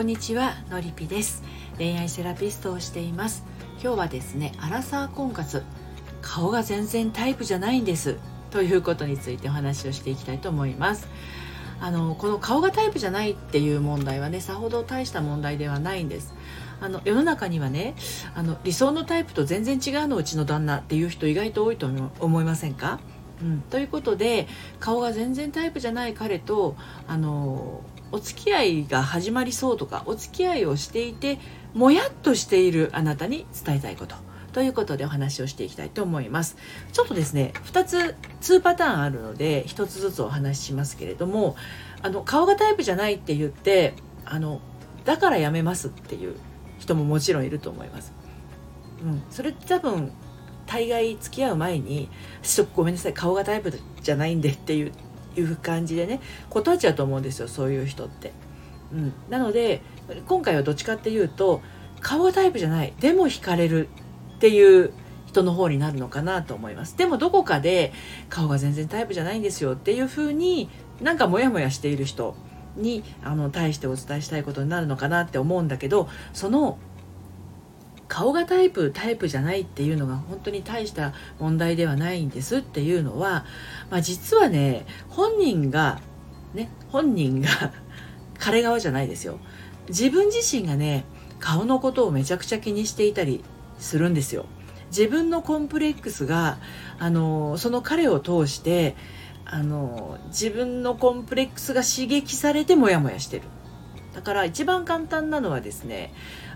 こんにちはのりぴです。恋愛セラピストをしています。今日はですねアラサー婚活。顔が全然タイプじゃないんです。ということについてお話をしていきたいと思います。あのこの顔がタイプじゃないっていう問題はねさほど大した問題ではないんです。あの世の中にはねあの理想のタイプと全然違うのうちの旦那っていう人意外と多いと思いませんか？うん、ということで顔が全然タイプじゃない彼とあのお付き合いが始まりそうとかお付き合いをしていてもやっとしているあなたに伝えたいこと。ということでお話をしていきたいと思います。ちょっとですね2つ2パターンあるので1つずつお話ししますけれどもあの顔がタイプじゃないって言ってあのだからやめますっていう人ももちろんいると思います、うん、それって多分大概付き合う前に「ちょっとごめんなさい顔がタイプじゃないんで」っていういう感じでね断っちゃうと思うんですよそういう人って。うん、なので今回はどっちかっていうと顔がタイプじゃない。でも惹かれるっていう人の方になるのかなと思います。でもどこかで顔が全然タイプじゃないんですよっていう風になんかモヤモヤしている人にあの対してお伝えしたいことになるのかなって思うんだけどその顔がタイプタイプじゃないっていうのが本当に大した問題ではないんですっていうのは、まあ、実はね本人がね本人が 彼側じゃないですよ。自分自身がね顔のことをめちゃくちゃ気にしていたりするんですよ。自分のコンプレックスがあのその彼を通してあの自分のコンプレックスが刺激されてモヤモヤしてる。だから一番簡単なのはですね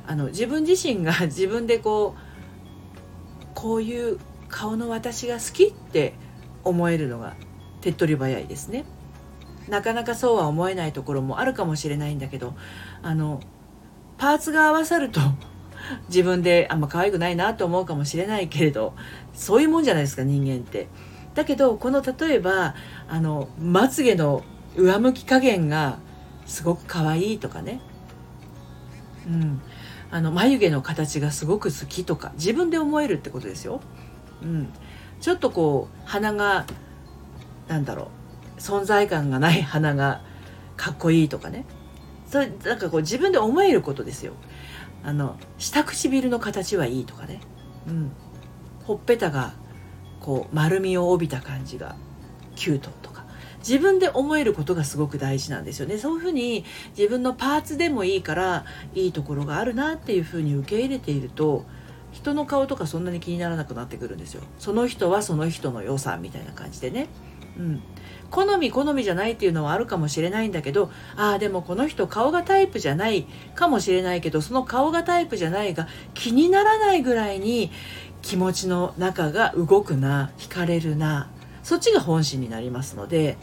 あの自分自身が 自分でこうこういう顔の私が好きって思えるのが手っ取り早いですね。なかなかそうは思えないところもあるかもしれないんだけどあのパーツが合わさると 自分であんま可愛くないなと思うかもしれないけれどそういうもんじゃないですか人間って。だけどこの例えばあのまつげの上向き加減がすごく可愛いとかね、うん、あの眉毛の形がすごく好きとか自分で思えるってことですよ。うん、ちょっとこう鼻がなんだろう存在感がない鼻がかっこいいとかね。それなんかこう自分で思えることですよ。あの下唇の形はいいとかね、うん、ほっぺたがこう丸みを帯びた感じがキュートとか。自分で思えることがすごく大事なんですよね。そういうふうに自分のパーツでもいいからいいところがあるなっていうふうに受け入れていると人の顔とかそんなに気にならなくなってくるんですよ。その人はその人の良さみたいな感じでね。うん。好み好みじゃないっていうのはあるかもしれないんだけどああでもこの人顔がタイプじゃないかもしれないけどその顔がタイプじゃないが気にならないぐらいに気持ちの中が動くな惹かれるなそっちが本心になりますので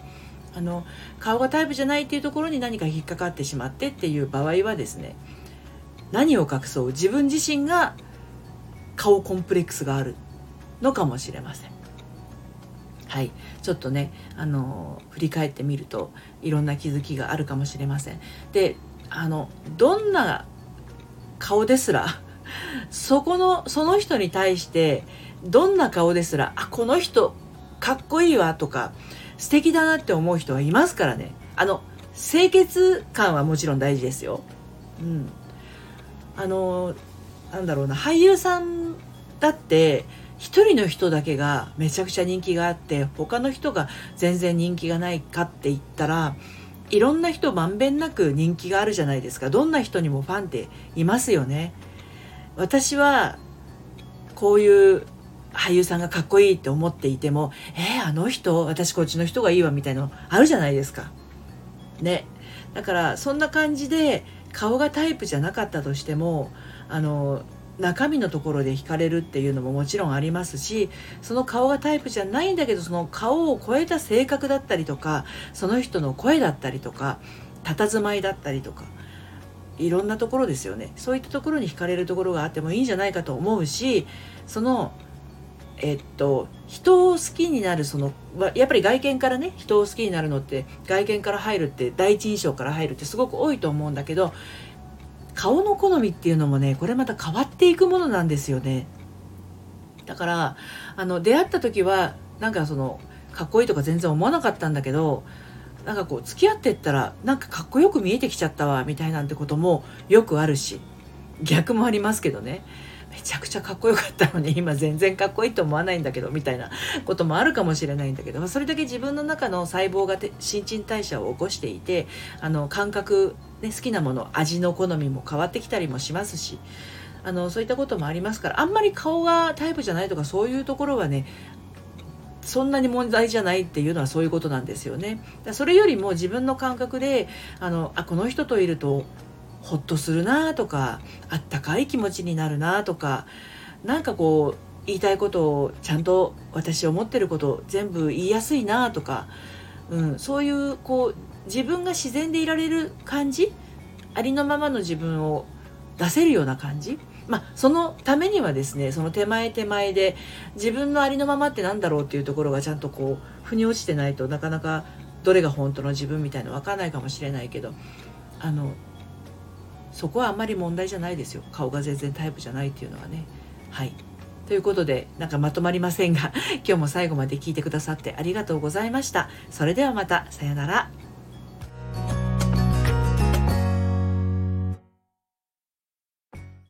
あの顔がタイプじゃないっていうところに何か引っかかってしまってっていう場合はですね何を隠そう自分自身が顔コンプレックスがあるのかもしれません。はい、ちょっとねあの振り返ってみるといろんな気づきがあるかもしれません。であのどんな顔ですらそこのその人に対してどんな顔ですらあこの人かっこいいわとか素敵だなって思う人はいますからね。あの清潔感はもちろん大事ですよ。うん。あのなんだろうな俳優さんだって一人の人だけがめちゃくちゃ人気があって他の人が全然人気がないかって言ったらいろんな人まんべんなく人気があるじゃないですか。どんな人にもファンっていますよね。私はこういう俳優さんがかっこいいって思っていてもえー、あの人私こっちの人がいいわみたいなのあるじゃないですか。ね。だからそんな感じで顔がタイプじゃなかったとしてもあの中身のところで惹かれるっていうのももちろんありますしその顔がタイプじゃないんだけどその顔を超えた性格だったりとかその人の声だったりとか佇まいだったりとかいろんなところですよねそういったところに惹かれるところがあってもいいんじゃないかと思うしそのえっと、人を好きになるそのやっぱり外見からね人を好きになるのって外見から入るって第一印象から入るってすごく多いと思うんだけど顔の好みっていうのもねこれまた変わっていくものなんですよね。だからあの出会った時はなんかそのかっこいいとか全然思わなかったんだけどなんかこう付き合ってったらなんかかっこよく見えてきちゃったわみたいなんてこともよくあるし逆もありますけどね。めちゃくちゃかっこよかったのに 今全然かっこいいと思わないんだけどみたいなこともあるかもしれないんだけどそれだけ自分の中の細胞が新陳代謝を起こしていてあの感覚、ね、好きなもの味の好みも変わってきたりもしますしあのそういったこともありますからあんまり顔がタイプじゃないとかそういうところはねそんなに問題じゃないっていうのはそういうことなんですよね。それよりも自分の感覚であのあこの人といるとほっとするなとかあったかい気持ちになるなとかなんかこう言いたいことをちゃんと私思ってること全部言いやすいなとか、うん、そういうこう自分が自然でいられる感じありのままの自分を出せるような感じ。まあ、そのためにはですねその手前手前で自分のありのままって何だろうっていうところがちゃんとこう腑に落ちてないとなかなかどれが本当の自分みたいなの分かんないかもしれないけどあのそこはあんまり問題じゃないですよ。顔が全然タイプじゃないっていうのはね。はい。ということでなんかまとまりませんが 今日も最後まで聞いてくださってありがとうございました。それではまた。さようなら。